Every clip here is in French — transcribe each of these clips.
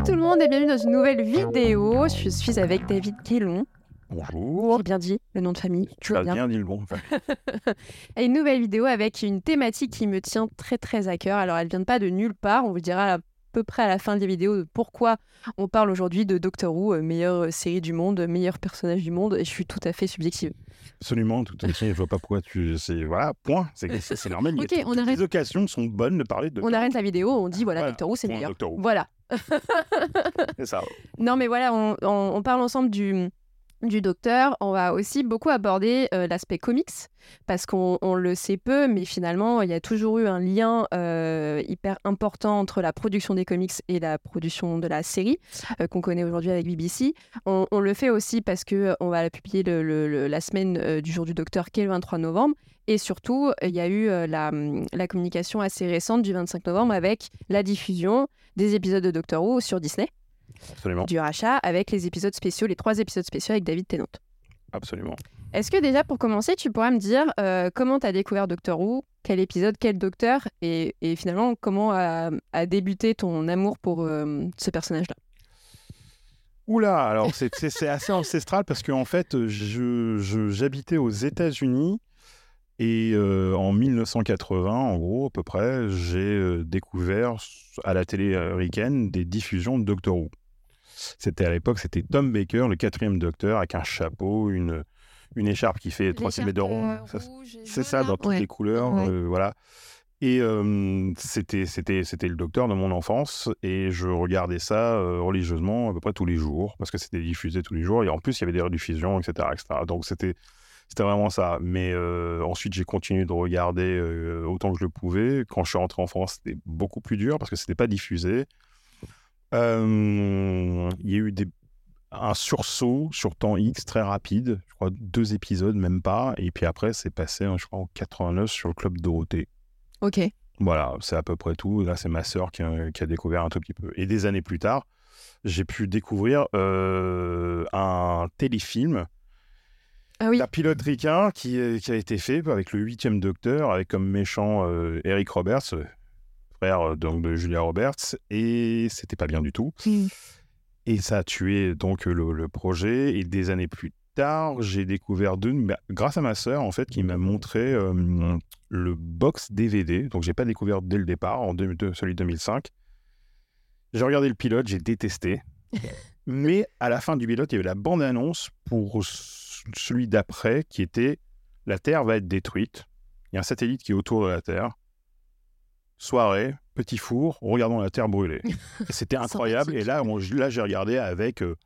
Salut tout le monde et bienvenue dans une nouvelle vidéo. Je suis avec David Kellon. Bonjour. J'ai bien dit le nom de famille. Tu as bien dit le bon. Et une nouvelle vidéo avec une thématique qui me tient très très à cœur. Alors elle vient pas de nulle part, on vous dira peu près à la fin de la vidéo de pourquoi on parle aujourd'hui de Doctor Who, euh, meilleure série du monde, meilleur personnage du monde, et je suis tout à fait subjective. Absolument, tout à fait. Je vois pas pourquoi tu. Voilà, point. C'est normal. Ok, a- on arrête. Les occasions sont bonnes de parler de. On arrête la vidéo, on dit voilà, Voilà, Doctor Who c'est meilleur. Doctor Who. Voilà. C'est ça. Non, mais voilà, on, on- on parle ensemble du, du docteur. On va aussi beaucoup aborder euh, l'aspect comics, parce qu'on on le sait peu, mais finalement, il y a toujours eu un lien euh, hyper important entre la production des comics et la production de la série, euh, qu'on connaît aujourd'hui avec BBC. On, le fait aussi parce euh, on va publier la semaine du jour du docteur, qui est le 23 novembre. Et surtout, il y a eu la, la communication assez récente du 25 novembre avec la diffusion des épisodes de Doctor Who sur Disney Absolument. du rachat avec les épisodes spéciaux, les trois épisodes spéciaux avec David Tennant. Absolument. Est-ce que déjà pour commencer, tu pourrais me dire euh, comment tu as découvert Doctor Who, quel épisode, quel docteur et, et finalement comment a, a débuté ton amour pour euh, ce personnage-là? Oula, alors c'est assez ancestral parce qu'en fait, je- je- j'habitais aux États-Unis et euh, en 1980, en gros, à peu près, j'ai découvert à la télé américaine des diffusions de Doctor Who. C'était à l'époque, c'était Tom Baker, le quatrième docteur, avec un chapeau, une, une écharpe qui fait 3 cm de rond. Ça, C'est ça, dans toutes Ouais. les couleurs, Ouais. euh, voilà. Et euh, c'était, c'était, c'était le docteur de mon enfance, et je regardais ça euh, religieusement à peu près tous les jours, parce que c'était diffusé tous les jours, et en plus il y avait des rediffusions, etc. etc. Donc c'était, c'était vraiment ça. Mais euh, ensuite j'ai continué de regarder euh, autant que je le pouvais. Quand je suis rentré en France, c'était beaucoup plus dur, parce que c'était pas diffusé. Euh, Il y a eu des, un sursaut sur temps X très rapide, je crois deux épisodes, même pas. Et puis après, c'est passé, hein, je crois, en 89 sur le Club Dorothée. Ok. Voilà, c'est à peu près tout. Là, c'est ma sœur qui a, qui a découvert un tout petit peu. Et des années plus tard, j'ai pu découvrir euh, un téléfilm Ah oui. d'un pilote ricain qui, a été fait avec le huitième docteur, avec comme méchant euh, Eric Roberts, frère euh, donc, de Julia Roberts. Et c'était pas bien du tout. Mm. Et ça a tué donc le, le projet. Et des années plus tard, j'ai découvert deux, bah, grâce à ma sœur en fait, qui m'a montré euh, le box DVD. Donc j'ai pas découvert dès le départ, en 2002, celui de 2005. J'ai regardé le pilote, j'ai détesté. Mais à la fin du pilote, il y avait la bande-annonce pour celui d'après qui était La Terre va être détruite. Il y a un satellite qui est autour de la Terre. Soirée, petit four, regardons la Terre brûler. C'était incroyable. Et là, là j'ai regardé avec, euh,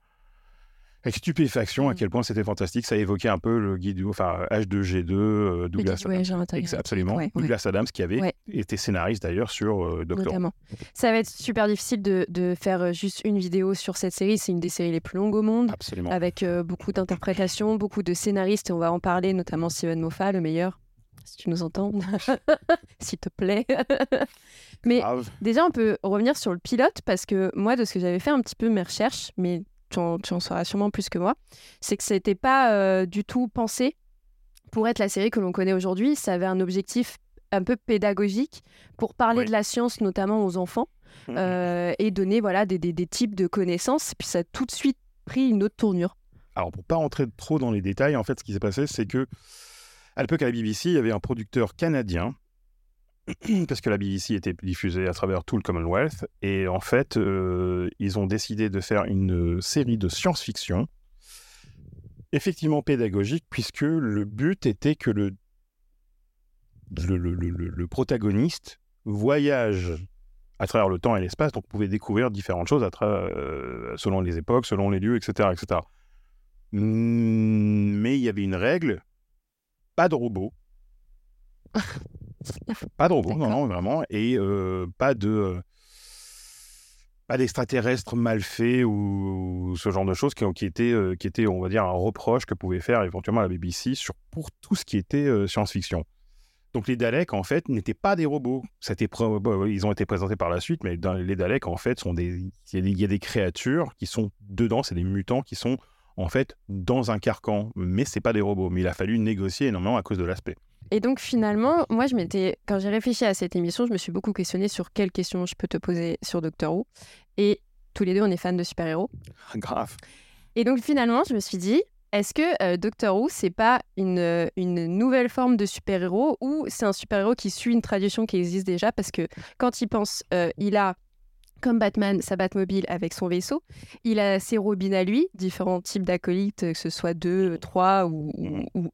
avec stupéfaction à Mm. quel point c'était fantastique. Ça évoquait un peu le guide, enfin H2G2, euh, Douglas ouais, Adams. Ex- Absolument. Ouais, ouais. Douglas Adams qui avait été scénariste d'ailleurs sur euh, Doctor Who. Notamment. Ça va être super difficile de, de faire euh, juste une vidéo sur cette série. C'est une des séries les plus longues au monde. Absolument. avec beaucoup d'interprétations, beaucoup de scénaristes, et on va en parler, notamment Steven Moffat, le meilleur, si tu nous entends, s'il te plaît. Mais Grave. déjà, on peut revenir sur le pilote, parce que moi, de ce que j'avais fait un petit peu mes recherches, mais tu en, tu en sauras sûrement plus que moi, c'est que c'était pas euh, du tout pensé pour être la série que l'on connaît aujourd'hui. Ça avait un objectif un peu pédagogique pour parler Oui. de la science, notamment aux enfants, Mhm. euh, et donner voilà, des, des- des types de connaissances. Puis ça a tout de suite pris une autre tournure. Alors, pour pas rentrer trop dans les détails, en fait, ce qui s'est passé, c'est que à l'époque, à la BBC, il y avait un producteur canadien, parce que la BBC était diffusée à travers tout le Commonwealth, et en fait, euh, ils ont décidé de faire une série de science-fiction, effectivement pédagogique, puisque le but était que le, le, le- le- protagoniste voyage à travers le temps et l'espace, donc pouvait découvrir différentes choses euh, selon les époques, selon les lieux, etc. etc. Mm, Mais il y avait une règle, pas de robots. pas de robots, non, non, vraiment. Et euh, pas de... euh, pas d'extraterrestres mal faits ou ce genre de choses qui, qui, étaient, euh, qui étaient, on va dire, un reproche que pouvait faire éventuellement la BBC sur, pour tout ce qui était euh, science-fiction. Donc les Daleks, en fait, n'étaient pas des robots. Ils ont été présentés par la suite, mais dans les Daleks, en fait, sont des- il y a des créatures qui sont dedans, c'est des mutants qui sont en fait dans un carcan, mais c'est pas des robots. Mais il a fallu négocier énormément à cause de l'aspect. Et donc finalement, moi, je m'étais, quand j'ai réfléchi à cette émission, je me suis beaucoup questionnée sur quelles questions je peux te poser sur Doctor Who. Et tous les deux, on est fans de super-héros. Grave. Et donc finalement, je me suis dit, est-ce que euh, Doctor Who, c'est pas une, euh, une nouvelle forme de super-héros ou c'est un super-héros qui suit une tradition qui existe déjà? Parce que quand il pense, euh, il a comme Batman, sa Batmobile avec son vaisseau. Il a ses robines à lui, différents types d'acolytes, que ce soit deux, trois ou,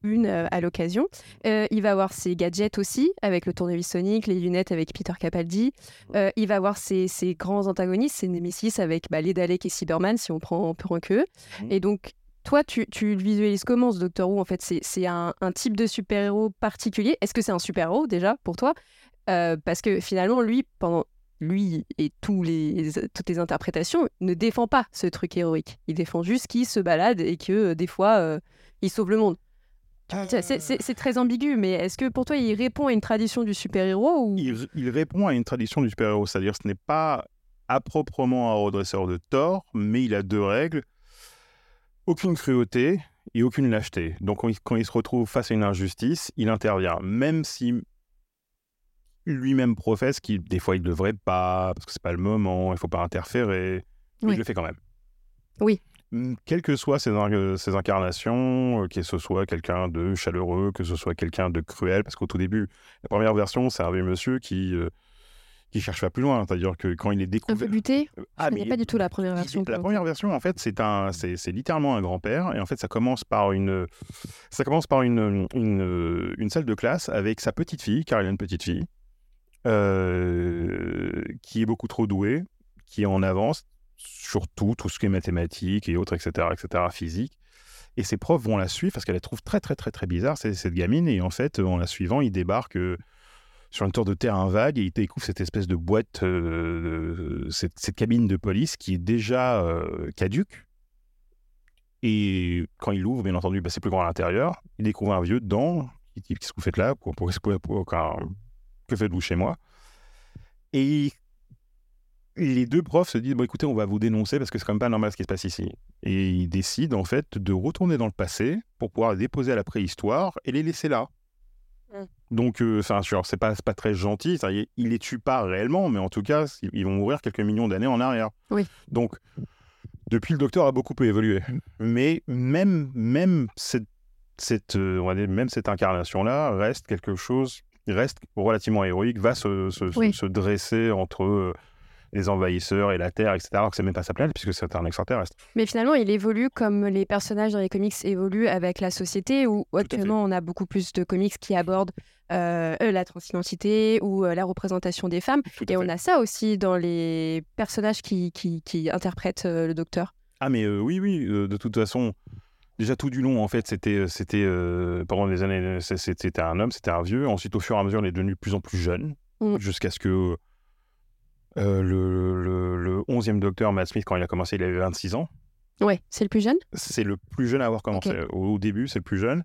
une euh, à l'occasion. Euh, il va avoir ses gadgets aussi, avec le tournevis sonique, les lunettes avec Peter Capaldi. Euh, il va avoir ses, ses grands antagonistes, ses Nemesis avec bah, les Daleks et Cyberman, si on prend, on prend que eux. Mhm. Et donc, toi, tu, tu le visualises comment ce Doctor Who En fait, c'est c'est un, un type de super-héros particulier? Est-ce que c'est un super-héros déjà pour toi? Euh, Parce que finalement, lui, pendant lui et les, toutes les interprétations, ne défend pas ce truc héroïque. Il défend juste qu'il se balade et que euh, des fois, euh, il sauve le monde. C'est- très ambigu, mais est-ce que pour toi, il répond à une tradition du super-héros ou... il, répond à une tradition du super-héros, c'est-à-dire ce n'est pas à proprement un redresseur de tort, mais il a deux règles aucune cruauté et aucune lâcheté. Donc quand il se retrouve face à une injustice, il intervient, même si lui-même professe qu'il des fois il ne devrait pas, parce que c'est pas le moment, il faut pas interférer, mais Oui. il le fait quand même. Oui. Mm, Quelles que soient ses, in- ses incarnations, euh, que ce soit quelqu'un de chaleureux, que ce soit quelqu'un de cruel, parce qu'au tout début, la première version, c'est un vieux monsieur qui euh, qui cherche pas plus loin, c'est-à-dire que quand il est Un peu découvert, buté ah, Je connais pas du tout la première version. La première version, en fait, c'est un, c'est, c'est littéralement un grand-père, et en fait, ça commence par une, ça commence par une, une, une salle de classe avec sa petite fille, car il a une petite fille, euh, qui est beaucoup trop douée, qui est en avance sur tout, tout ce qui est mathématiques et autres, etc., etc., physique. Et ses profs vont la suivre parce qu'elle la trouve très, très, très, très bizarre, cette gamine. Et en fait, en la suivant, il débarque euh, sur une sorte de terrain vague et il découvre cette espèce de boîte, euh, cette, cabine de police qui est déjà caduque. Et quand il l'ouvre, bien entendu, bah, c'est plus grand à l'intérieur. Il découvre un vieux dedans. Qu'est-ce que vous faites là? Pour, pour, pour- pour- car- Que faites-vous chez moi? Et les deux profs se disent bon, écoutez, on va vous dénoncer parce que c'est quand même pas normal ce qui se passe ici. Et ils décident en fait de retourner dans le passé pour pouvoir les déposer à la préhistoire et les laisser là. Mm. Donc, euh, enfin, genre, c'est pas, très gentil. ça y est, Ils les tuent pas réellement, mais en tout cas, ils- vont mourir quelques millions d'années en arrière. Oui. Donc, depuis, le docteur a beaucoup évolué. Mais même, même cette, cette, euh, on va dire, même cette incarnation-là reste quelque chose, reste relativement héroïque, va se, se- se- Oui. se dresser entre euh, les envahisseurs et la Terre, etc. Alors que c'est même pas sa planète, puisque c'est un extraterrestre. Mais finalement, il évolue comme les personnages dans les comics évoluent avec la société, où actuellement, on a beaucoup plus de comics qui abordent euh, euh, la transidentité ou euh, la représentation des femmes. Tout Et on a ça aussi dans les personnages qui, qui, qui interprètent euh, le docteur. Ah mais oui, oui, de toute façon, déjà tout du long, en fait, c'était, c'était euh, pendant des années, c'est- c'était un homme, c'était un vieux. Ensuite, au fur et à mesure, il est devenu de plus en plus jeune, Mm. jusqu'à ce que euh, le, le, le 11e docteur, Matt Smith, quand il a commencé, il avait 26 ans. Ouais, c'est le plus jeune? C'est le plus jeune à avoir commencé. Au, au début, c'est le plus jeune.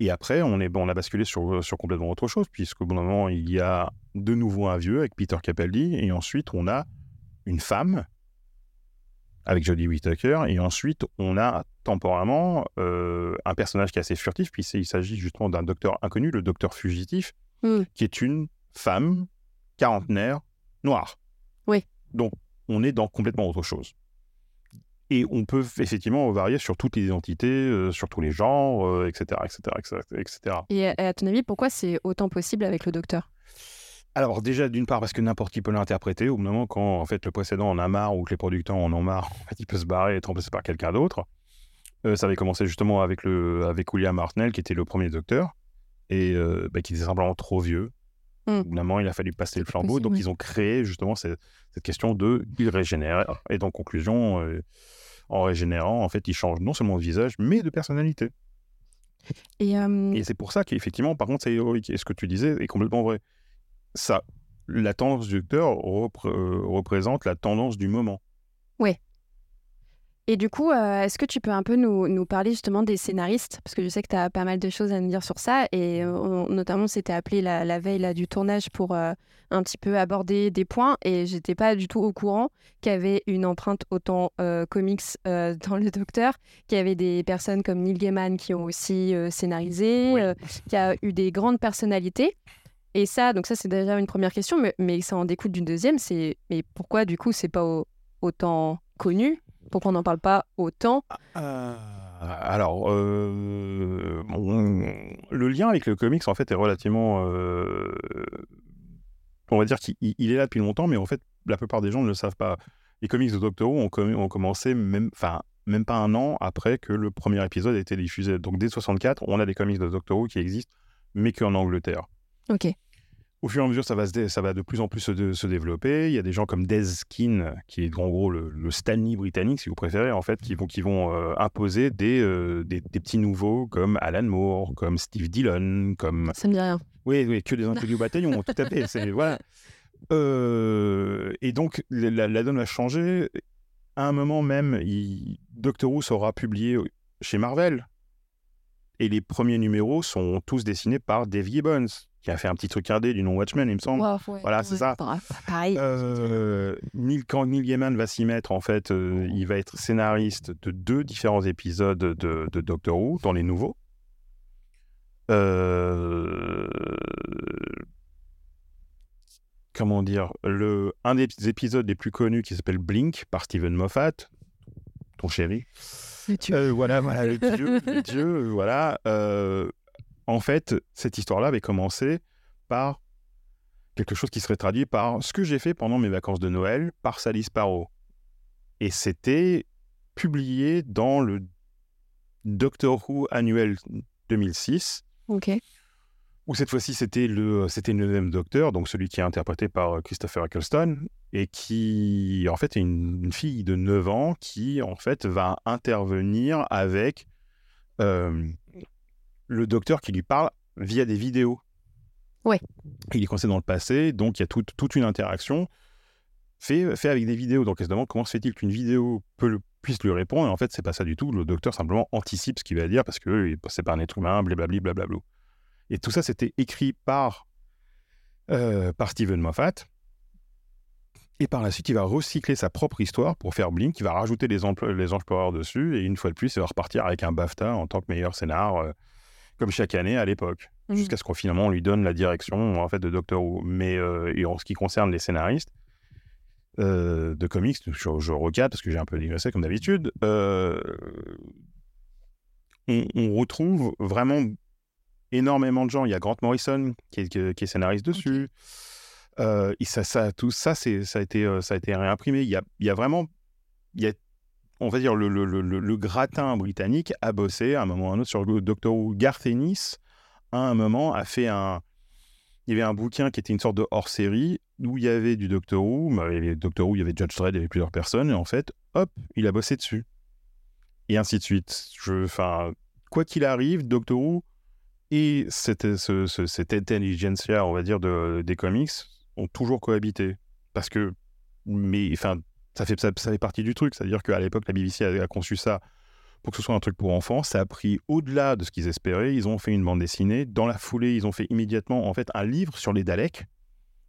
Et après, on, est, bon, on a basculé sur, sur complètement autre chose, puisqu'au bout d'un moment, il y a de nouveau un vieux avec Peter Capaldi, et ensuite, on a une femme avec Jodie Whittaker, et ensuite, on a temporairement euh, un personnage qui est assez furtif, puisqu'il s'agit justement d'un docteur inconnu, le docteur fugitif, Mm. qui est une femme quarantenaire noire. Oui. Donc, on est dans complètement autre chose. Et on peut effectivement varier sur toutes les identités, euh, sur tous les genres, euh, etc., etc., etc., etc. Et à, à ton avis, pourquoi c'est autant possible avec le docteur? Alors déjà, d'une part, parce que n'importe qui peut l'interpréter. Au moment, quand en fait le précédent en a marre ou que les producteurs en ont marre, en fait, il peut se barrer et être remplacé par quelqu'un d'autre. Euh, ça avait commencé justement avec, le, avec William Hartnell, qui était le premier docteur, et euh, bah, qui était simplement trop vieux. Mm. Il a fallu passer le flambeau. possible, donc, oui. ils ont créé justement cette, cette question de il régénère. Et en conclusion, euh, en régénérant, en fait, il change non seulement de visage, mais de personnalité. Et, Et c'est pour ça qu'effectivement, par contre, c'est héroïque. Et ce que tu disais est complètement vrai. Ça, la tendance du docteur repré- euh, représente la tendance du moment. Et du coup, euh, est-ce que tu peux un peu nous, nous parler justement des scénaristes? Parce que je sais que tu as pas mal de choses à nous dire sur ça. Et euh, on- notamment, on s'était appelé la, la veille là, du tournage pour euh, un petit peu aborder des points. Et j'étais pas du tout au courant qu'il y avait une empreinte autant euh, comics euh, dans le Docteur, qu'il y avait des personnes comme Neil Gaiman qui ont aussi euh, scénarisé, Oui. euh, qu'il y a eu des grandes personnalités. Et ça, donc ça, c'est déjà une première question, mais, mais ça en découle d'une deuxième. C'est mais pourquoi du coup, c'est pas au, autant connu? Pourquoi on n'en parle pas autant Euh, alors, euh, bon, le lien avec le comics, en fait, est relativement. euh, on va dire qu'il il- il est là depuis longtemps, mais en fait, la plupart des gens ne le savent pas. Les comics de Doctor Who ont, com- ont commencé même, enfin, même pas un an après que le premier épisode a été diffusé. Donc, dès 64, on a des comics de Doctor Who qui existent, mais qu'en Angleterre. Ok. Au fur et à mesure, ça va, se dé- ça va de plus en plus se, dé- se développer. Il y a des gens comme Des Skin, qui est en gros le, le Stanley britannique, si vous préférez, en fait, qui vont, qui vont euh, imposer des, euh, des, des petits nouveaux comme Alan Moore, comme Steve Dillon, comme. Ça me dit rien. Oui, oui que des inconnus du bataillon, tout à fait. Voilà. Euh, et donc, la, la donne a changé. À un moment même, il- Doctor Who sera publié chez Marvel. Et les premiers numéros sont tous dessinés par Dave Gibbons, qui a fait un petit truc indé du nom Watchmen, il me semble. Wow, ouais, Voilà, c'est ça. Bref, pareil. Euh, Neil, quand Neil Gaiman va s'y mettre, en fait, euh, il va être scénariste de deux différents épisodes de, de Doctor Who, dans les nouveaux. Euh, Comment dire le... Un des épisodes les plus connus qui s'appelle Blink par Steven Moffat, ton chéri. Dieu. Voilà, voilà, le dieu, le dieu, voilà. En fait, cette histoire-là avait commencé par quelque chose qui serait traduit par ce que j'ai fait pendant mes vacances de Noël par Sally Sparrow. Et c'était publié dans le Doctor Who annuel 2006, Ok. où cette fois-ci c'était le, c'était le Docteur, donc celui qui est interprété par Christopher Eccleston, et qui en fait est une, une fille de 9 ans qui en fait va intervenir avec euh, le Docteur qui lui parle via des vidéos. Ouais. Il est coincé dans le passé, donc il y a toute- toute une interaction fait, fait avec des vidéos. Donc elle se demande comment se fait-il qu'une vidéo peut le- puisse lui répondre, et en fait c'est pas ça du tout. Le Docteur simplement anticipe ce qu'il va dire parce que c'est pas un être humain, blablabli, blablabla. Et tout ça, c'était écrit par, euh, par Steven Moffat. Et par la suite, il va recycler sa propre histoire pour faire Blink. Il va rajouter les, les dessus. Et une fois de plus, il va repartir avec un BAFTA en tant que meilleur scénar, euh, comme chaque année à l'époque. Mhm. Jusqu'à ce qu'on finalement on lui donne la direction en fait, de Doctor Who. Mais euh, et en ce qui concerne les scénaristes euh, de comics, je, je recadre parce que j'ai un peu digressé comme d'habitude, euh, on, on retrouve vraiment énormément de gens. Il y a Grant Morrison qui est, qui est scénariste dessus. Euh, et ça, ça, tout ça, ça, a été, ça a été réimprimé. Il y a, il y a vraiment, il y a, on va dire, le, le, le, gratin britannique a bossé à un moment ou à un autre sur le Doctor Who. Garth Ennis, à un moment, a fait un. Il y avait un bouquin qui était une sorte de hors-série où il y avait du Doctor Who. bah, Il y avait Doctor Who, il y avait Judge Dredd, il y avait plusieurs personnes. Et en fait, hop, il a bossé dessus. Et ainsi de suite. Je, enfin, quoi qu'il arrive, Doctor Who et cette, ce- ce- cette intelligentsia, on va dire, de, des comics ont toujours cohabité. Parce que, mais, enfin, ça fait, ça, ça fait partie du truc. C'est-à-dire qu'à l'époque, la BBC a, a conçu ça pour que ce soit un truc pour enfants. Ça a pris au-delà de ce qu'ils espéraient. Ils ont fait une bande dessinée. Dans la foulée, ils ont fait immédiatement, en fait, un livre sur les Daleks.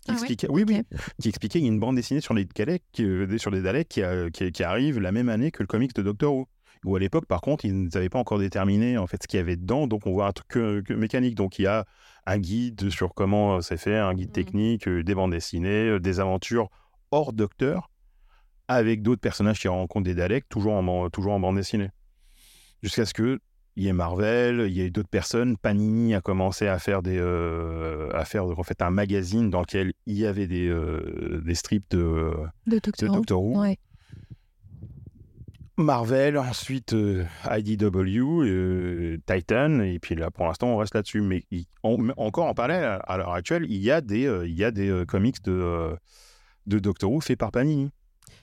Qui Ah expliquait, oui, oui, Ok. qui expliquait qu'il y a une bande dessinée sur les Daleks, qui, euh, sur les Daleks qui, a- qui- qui arrive la même année que le comics de Doctor Who. Où à l'époque, par contre, ils n'avaient pas encore déterminé en fait ce qu'il y avait dedans, donc on voit un truc que- que mécanique. Donc il y a un guide sur comment euh, c'est fait, un guide Mhm. technique, euh, des bandes dessinées, des aventures hors Docteur, avec d'autres personnages qui rencontrent des Daleks, toujours en, toujours en bande dessinée. Jusqu'à ce que il y ait Marvel, il y ait d'autres personnes. Panini a commencé à faire des, euh, à faire en fait un magazine dans lequel il y avait des, euh, des strips de, De Doctor Who. Doctor Who. Ouais. Marvel, ensuite euh, IDW, Titan, et puis là pour l'instant on reste là-dessus. Mais il- encore en parallèle, à, l'heure actuelle, il y a des, il y a des comics de, de Doctor Who faits par Panini.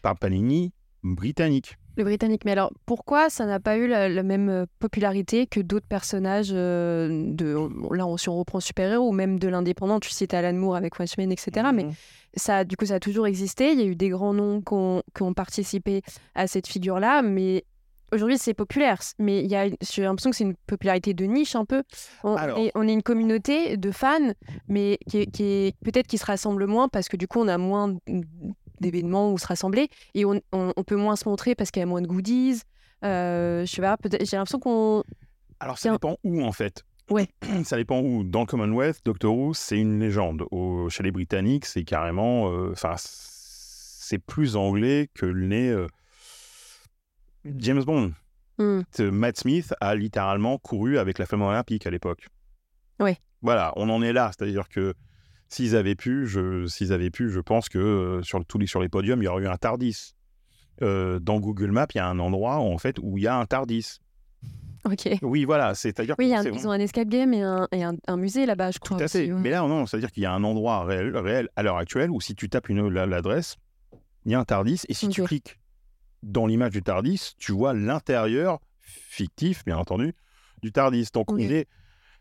Par Panini britannique. Le britannique. Mais alors, pourquoi ça n'a pas eu la, la même euh, popularité que d'autres personnages euh, de. on- Là, on, si on reprend super-héros ou même de l'indépendant, tu cites Alan Moore avec Watchmen, etc. Mais ça, du coup, ça a toujours existé. Il y a eu des grands noms qui ont, qui ont participé à cette figure-là, mais aujourd'hui, c'est populaire. Mais il y a, j'ai l'impression que c'est une popularité de niche un peu. On, Alors. est, on est une communauté de fans, mais qui, est- qui est peut-être qui se rassemble moins parce que du coup, on a moins d'événements où se rassembler et on, on- on peut moins se montrer parce qu'il y a moins de goodies. Euh, je sais pas, j'ai l'impression qu'on. Alors ça dépend où en fait. Ouais. Ça dépend où. Dans le Commonwealth, Doctor Who, c'est une légende. Au- chez les Britanniques, c'est carrément. euh, Enfin, c'est plus anglais que le nez euh, James Bond. Hmm. Matt Smith a littéralement couru avec la flamme olympique à l'époque. Oui. Voilà, on en est là. C'est-à-dire que s'ils avaient pu, je, s'ils avaient pu, je pense que euh, sur, tous les, sur les podiums, il y aurait eu un Tardis. Euh, dans Google Maps, il y a un endroit en fait où il y a un Tardis. Ok. Oui, voilà, c'est-à-dire Oui, il y a un- ils ont un escape game et un, et un, un musée là-bas, je crois. Tout à fait. aussi, ouais. Mais là, non, c'est-à-dire qu'il y a un endroit réel, réel à l'heure actuelle où si tu tapes une, la- l'adresse, il y a un Tardis. Et si tu cliques dans l'image du Tardis, tu vois l'intérieur fictif, bien entendu, du Tardis. Donc, Ok. on est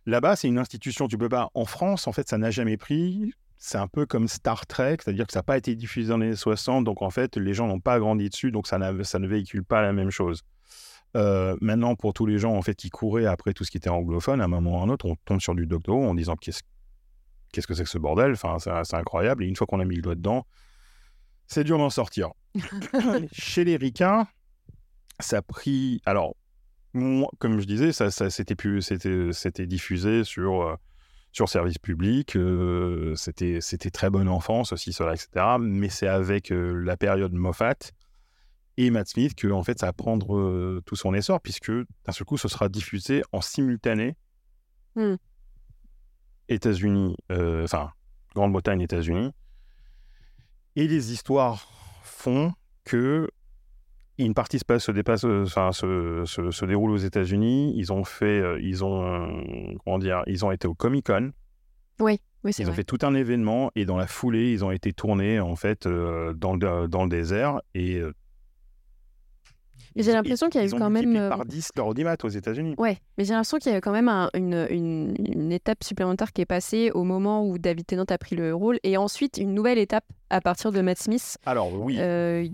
là-bas, c'est une institution. Tu peux pas. En France, en fait, ça n'a jamais pris. C'est un peu comme Star Trek, c'est-à-dire que ça n'a pas été diffusé dans les années 60, donc en fait, les gens n'ont pas grandi dessus, donc ça, ne véhicule pas la même chose. Euh, maintenant, pour tous les gens en fait qui couraient après tout ce qui était anglophone, à un moment ou à un autre, on tombe sur du Doctor Who en disant qu'est-ce qu'est-ce que c'est que ce bordel? Enfin, c'est incroyable. Et une fois qu'on a mis le doigt dedans, c'est dur d'en sortir. Chez les ricains, ça a pris. Alors, comme je disais, ça, ça c'était plus, c'était, c'était diffusé sur euh, sur service public. euh, c'était, c'était très bonne enfance aussi, cela, etc. Mais c'est avec euh, la période Moffat et Matt Smith que en fait ça va prendre tout son essor puisque d'un seul coup ce sera diffusé en simultané Hmm. États-Unis enfin Grande-Bretagne États-Unis et les histoires font que une partie se passe se dépasse euh, enfin se, se, se déroule aux États-Unis. Ils ont fait euh, ils ont euh, comment dire ils ont été au Comic Con. Oui, c'est ils ont fait tout un événement et dans la foulée, ils ont été tournés en fait euh, dans, le, dans le désert. Et Mais j'ai l'impression qu'il y a eu quand même. euh, par 10 leur audimat aux États-Unis. Ouais, mais j'ai l'impression qu'il y a eu quand même un- une, une, une étape supplémentaire qui est passée au moment où David Tennant a pris le rôle et ensuite une nouvelle étape à partir de Matt Smith. Alors oui, Euh,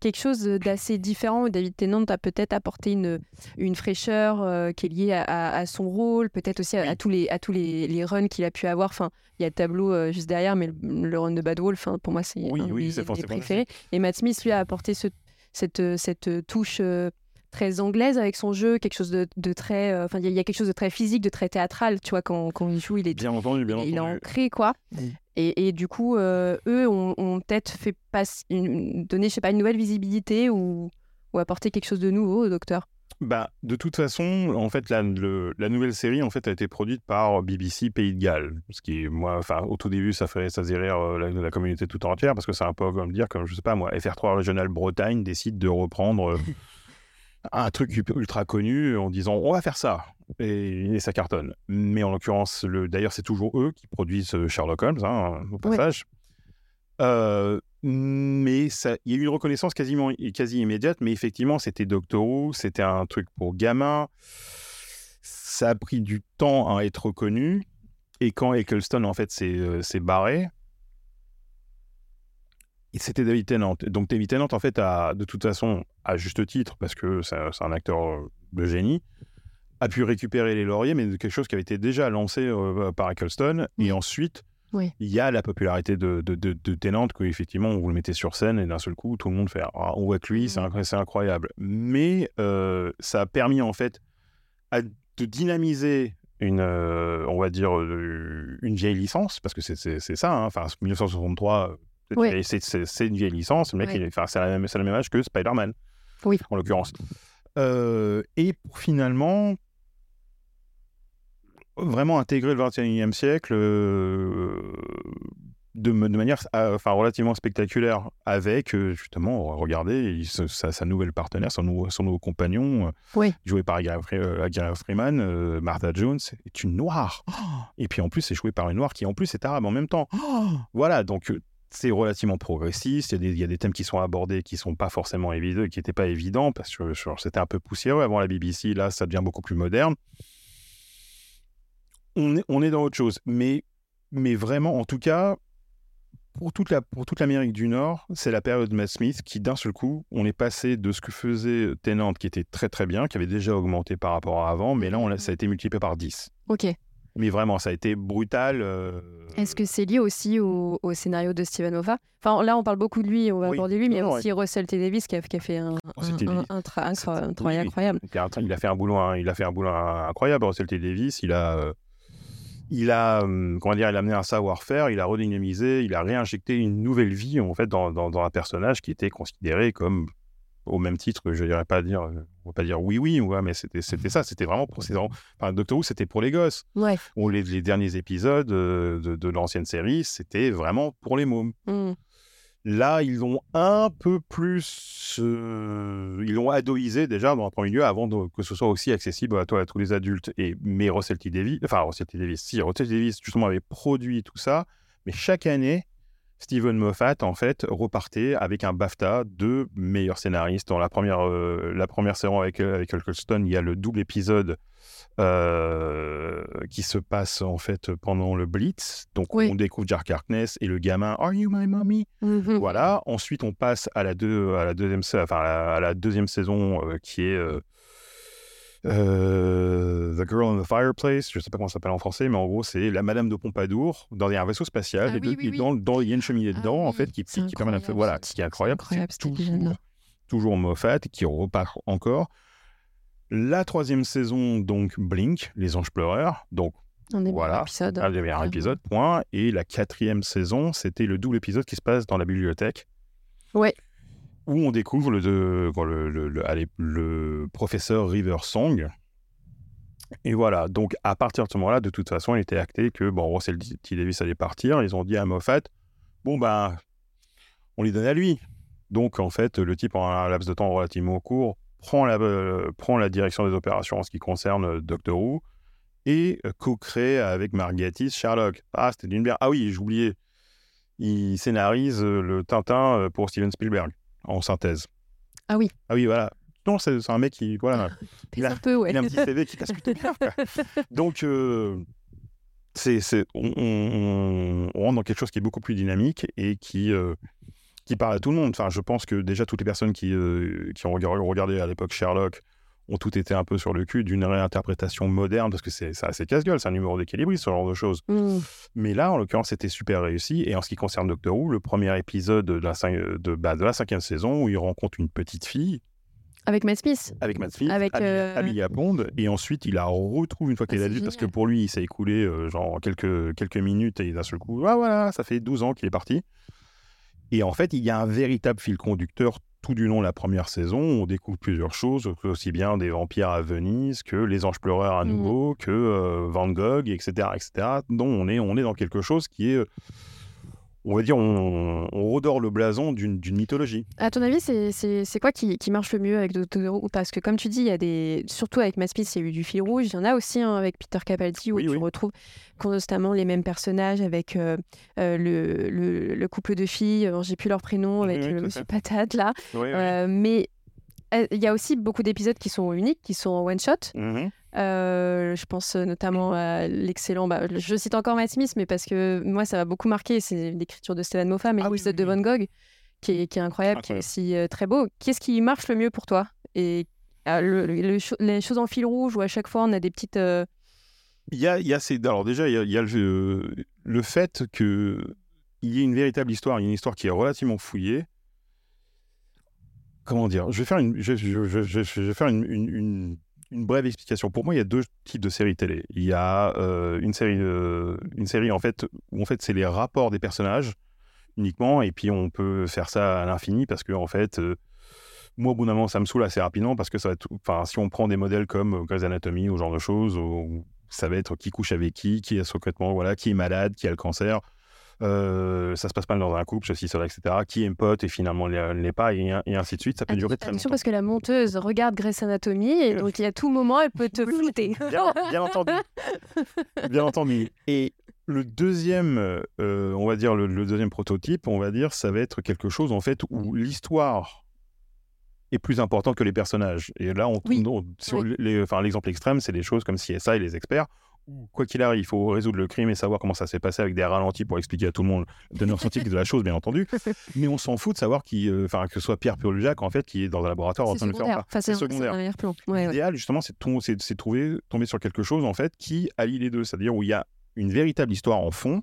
quelque chose d'assez différent où David Tennant a peut-être apporté une, une fraîcheur euh, qui est liée à, à- à son rôle, peut-être aussi à, Oui. à tous les, à tous les, les runs qu'il a pu avoir. Enfin, il y a le tableau euh, juste derrière, mais le, le run de Bad Wolf, hein, pour moi, c'est Oui, un oui, mes forcément- préférés. Et Matt Smith, lui, a apporté ce, cette, cette touche euh, très anglaise avec son jeu, quelque chose de, de très... euh, Enfin, il y a- il y, a quelque chose de très physique, de très théâtral, tu vois, quand, quand il joue, il est bien entendu, bien il est ancré quoi. Et, et du coup, euh, eux ont, ont peut-être fait passe une, donner, je sais pas, une nouvelle visibilité ou, ou apporter quelque chose de nouveau au docteur. Bah, de toute façon, en fait, la, le- la nouvelle série en fait a été produite par BBC Pays de Galles, ce qui moi, enfin, au tout début, ça fait ça rire euh, la, la communauté tout entière parce que c'est un peu comme dire, comme je sais pas moi, FR3 Régional Bretagne décide de reprendre euh, un truc ul- ultra connu en disant on va faire ça et, et ça cartonne. Mais en l'occurrence, le, d'ailleurs, c'est toujours eux qui produisent euh, Sherlock Holmes, hein, au passage. Euh, mais ça- il y a eu une reconnaissance quasiment quasi immédiate, mais effectivement, c'était Doctor Who, c'était un truc pour gamins. Ça a pris du temps à être reconnu. Et quand Eccleston, en fait, s'est euh, barré, c'était David Tennant. Donc David Tennant, en fait, a, de toute façon, à juste titre, parce que c'est un c'est un acteur de génie, a pu récupérer les lauriers, mais de quelque chose qui avait été déjà lancé euh, par Eccleston. Et ensuite, Oui. il y a la popularité de, de, de, de Tennant, que effectivement, on vous le mettez sur scène et d'un seul coup, tout le monde fait Ah, on voit que lui, c'est inc- c'est incroyable. Mais euh, ça a permis, en fait, à, de dynamiser une, euh, on va dire, euh, une vieille licence, parce que c'est ça, hein. enfin, 1963, c'est Oui. c'est- une vieille licence, le mec, Oui. enfin, c'est la même- c'est le même âge que Spider-Man, Oui. en l'occurrence. Euh, et pour finalement vraiment intégrer le 21e siècle euh, de, de manière euh, enfin, relativement spectaculaire avec euh, justement, regardez, il- sa, sa- nouvelle partenaire, son nouveau, son nouveau compagnon, Oui. joué par Gary Freeman, euh, Martha Jones, est une noire. Et puis en plus, c'est joué par une noire qui en plus est arabe en même temps. Voilà, donc c'est relativement progressiste. Il y, a des, il y a des thèmes qui sont abordés qui sont pas forcément évidents, qui n'étaient pas évidents parce que c'était un peu poussiéreux avant la BBC. Là, ça devient beaucoup plus moderne. On est, on est dans autre chose, mais, mais vraiment, en tout cas, pour toute la pour toute l'Amérique du Nord, c'est la période Matt Smith qui d'un seul coup, on est passé de ce que faisait Tennant, qui était très très bien, qui avait déjà augmenté par rapport à avant, mais là, on ça a été multiplié par 10. Ok. Mais vraiment, ça a été brutal. euh, Est-ce que c'est lié aussi au, au scénario de Steven Moffat Enfin, là, on parle beaucoup de lui, on va Oui. aborder lui, mais Non, aussi Russell T. Davis qui a, qui a fait un, Oh, un, un- tra- un tra- travail incroyable. Il a, il a fait un boulot, hein, il a fait un boulot incroyable. Russell T Davis, il a, euh, il a, hum, comment dire, il a amené un savoir-faire, il a redynamisé, il a réinjecté une nouvelle vie en fait dans, dans, dans un personnage qui était considéré comme au même titre, je dirais pas dire, on va pas dire oui oui, ouais, mais c'était c'était ça, c'était vraiment pour enfin, Doctor Who, c'était pour les gosses. Ouais. Les, les derniers épisodes euh, de, de l'ancienne série, c'était vraiment pour les mômes. Mm. Là, ils ont un peu plus, euh, ils l'ont adoisé déjà dans un premier lieu avant que ce soit aussi accessible à toi à tous les adultes. Et mais Russell T Davis, enfin Russell Davis, si Russell T Davis justement avait produit tout ça, mais chaque année. Steven Moffat, en fait, repartait avec un BAFTA de meilleur scénariste. Dans la première, euh, la première saison avec, euh, avec il y a le double épisode euh, qui se passe en fait pendant le Blitz. Donc Oui. on découvre Jack Harkness et le gamin Are you my mommy? Mhm. Voilà. Ensuite on passe à la, deux, à la deuxième, sa- enfin, à la, à la deuxième saison euh, qui est euh, The Girl in the Fireplace. Je sais pas comment ça s'appelle en français, mais en gros c'est la Madame de Pompadour dans un vaisseau spatial. Ah oui, oui, dans, dans- il y a une cheminée Ah dedans en fait qui, qui permet incroyable, voilà, ce- qui est incroyable. c'est incroyable, épisode-là. toujours, toujours Moffat qui repart encore. La troisième saison, donc Blink, Les Anges Pleureurs. Donc, Un Voilà. épisodes. un Vraiment. épisodes, point. Et la quatrième saison, c'était le double épisode qui se passe dans la bibliothèque. Ouais. Où on découvre le, de- bon, le, le- le- allez, le professeur River Song. Et voilà, donc à partir de ce moment-là, de toute façon, il était acté que bon, Russell T. Davis allait partir. Ils ont dit à Moffat, bon ben, on les donne à lui. Donc en fait, le type en un laps de temps relativement court prend la, euh, prend la direction des opérations en ce qui concerne euh, Doctor Who et euh, co-crée avec Mark Gatiss Sherlock. Ah, c'était d'une bière. Ah oui, j'oubliais. Il scénarise le Tintin pour Steven Spielberg en synthèse. Ah oui. Ah oui, voilà. Non, c'est un mec qui, voilà, il a- un peu, ouais. il a un petit CV qui casse plutôt bien. Donc, euh, c'est, c'est- on, on- on rentre dans quelque chose qui est beaucoup plus dynamique et qui, euh, qui parle à tout le monde. Enfin, je pense que déjà toutes les personnes qui, euh, qui ont regardé, à l'époque Sherlock ont toutes été un peu sur le cul d'une réinterprétation moderne parce que c'est, c'est assez casse-gueule, c'est un numéro d'équilibriste, ce genre de choses. Mm. Mais là, en l'occurrence, c'était super réussi. Et en ce qui concerne Doctor Who, le premier épisode de la, de, bah, de la cinquième saison où il rencontre une petite fille Avec Matt Smith. avec Matt Smith, Avec, euh, habillé à Pond, et ensuite il la retrouve une fois Ah, qu'il est adulte, parce que pour lui, il s'est écoulé euh, genre quelques, quelques minutes, et d'un seul coup, ah voilà, ça fait 12 ans qu'il est parti. Et en fait, il y a un véritable fil conducteur tout du long de la première saison. On découvre plusieurs choses, aussi bien des vampires à Venise que les anges pleureurs à Mhm. nouveau, que euh, Van Gogh, etc., etc. dont on est, on est dans quelque chose qui est, euh, on va dire, on, on redore le blason d'une mythologie. À ton avis, c'est- quoi qui, qui marche le mieux avec Doctor Who Parce que comme tu dis, il y a des, surtout avec Smith, il y a eu du fil rouge. Il y en a aussi hein, avec Peter Capaldi où Oui, tu oui. retrouves constamment les mêmes personnages avec euh, euh, le, le- le couple de filles. Alors, J'ai plus leur prénom avec oui, le Monsieur. Patate là. Euh, mais euh, il y a aussi beaucoup d'épisodes qui sont uniques, qui sont en one shot. Mhm. Euh, je pense notamment à l'excellent. Bah, je cite encore Matt Smith, mais parce que moi, ça m'a beaucoup marqué. C'est l'écriture de Steven Moffat, mais Ah oui, l'épisode oui, de. Van Gogh, qui est, qui est incroyable, qui est aussi euh, très beau. Qu'est-ce qui marche le mieux pour toi? Et euh, le- le- le cho- les choses en fil rouge, où à chaque fois, on a des petites. euh, Il y a, il y a ces... Alors déjà, il y a, il y a le, le fait qu'il y ait une véritable histoire, une histoire qui est relativement fouillée. Comment dire Je vais faire une, je, vais faire une, une- brève explication. Pour moi, il y a deux types de séries télé. Il y a euh, une série, euh, une série en fait où en fait c'est les rapports des personnages uniquement, et puis on peut faire ça à l'infini parce que en fait. euh, moi, au bout d'un moment, ça me saoule assez rapidement parce que ça va être, enfin, si on prend des modèles comme Grey's Anatomy ou genre de choses, ça va être qui couche avec qui, qui est secrètement, voilà, qui est malade, qui a le cancer, euh, ça se passe mal dans un couple, ceci, cela, etc. Qui est pote et finalement ne l'est pas, et, et ainsi de suite. Ça peut durer très Attention longtemps. parce que la monteuse regarde Grey's Anatomy et donc il y a tout moment, elle peut te flouter. Bien, bien entendu. Bien entendu. Et le deuxième, euh, on va dire, le, le deuxième prototype, on va dire, ça va être quelque chose, en fait, où l'histoire est plus importante que les personnages. Et là, on, Oui. on- sur Oui. les- enfin, l'exemple extrême, c'est des choses comme CSI et les experts. Quoi qu'il arrive, il faut résoudre le crime et savoir comment ça s'est passé avec des ralentis pour expliquer à tout le monde le teneur scientifique de la chose, bien entendu. Mais on s'en fout de savoir qui, euh, enfin, que ce soit Pierre Purlujac, en fait, qui est dans un laboratoire en train de le faire. Enfin, c'est secondaire. un. Ouais, ouais. L'idéal, justement, c'est de, tom- c'est- c'est de trouver, tomber sur quelque chose, en fait, qui allie les deux. C'est-à-dire où il y a une véritable histoire en fond,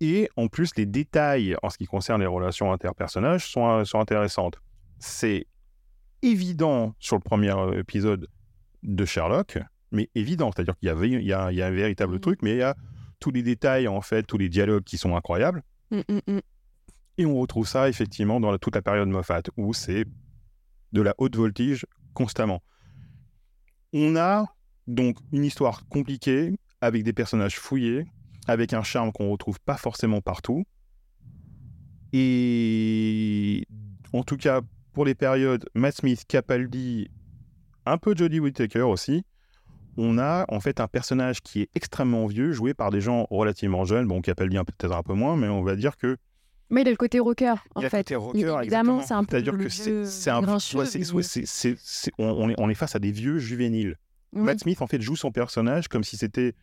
et en plus, les détails en ce qui concerne les relations interpersonnages sont, euh, sont intéressantes. C'est évident sur le premier euh, épisode de Sherlock, mais évident. C'est-à-dire qu'il y, avait, il y, a, il y a un véritable Mhm. truc, mais il y a tous les détails, en fait, tous les dialogues qui sont incroyables. Mm, mm, mm. Et on retrouve ça, effectivement, dans la- toute la période Moffat, où c'est de la haute voltige constamment. On a donc une histoire compliquée, avec des personnages fouillés, avec un charme qu'on retrouve pas forcément partout. Et en tout cas, pour les périodes Matt Smith, Capaldi, un peu Jodie Whittaker aussi, on a en fait un personnage qui est extrêmement vieux, joué par des gens relativement jeunes. Bon, Capaldi un peu- peut-être un peu moins, mais on va dire que Mais il a le côté rocker, en il y a fait. côté rocker, évidemment, c'est un peu C'est-à-dire que c'est un on, est, face à des vieux juvéniles. Oui. Matt Smith en fait joue son personnage comme si c'était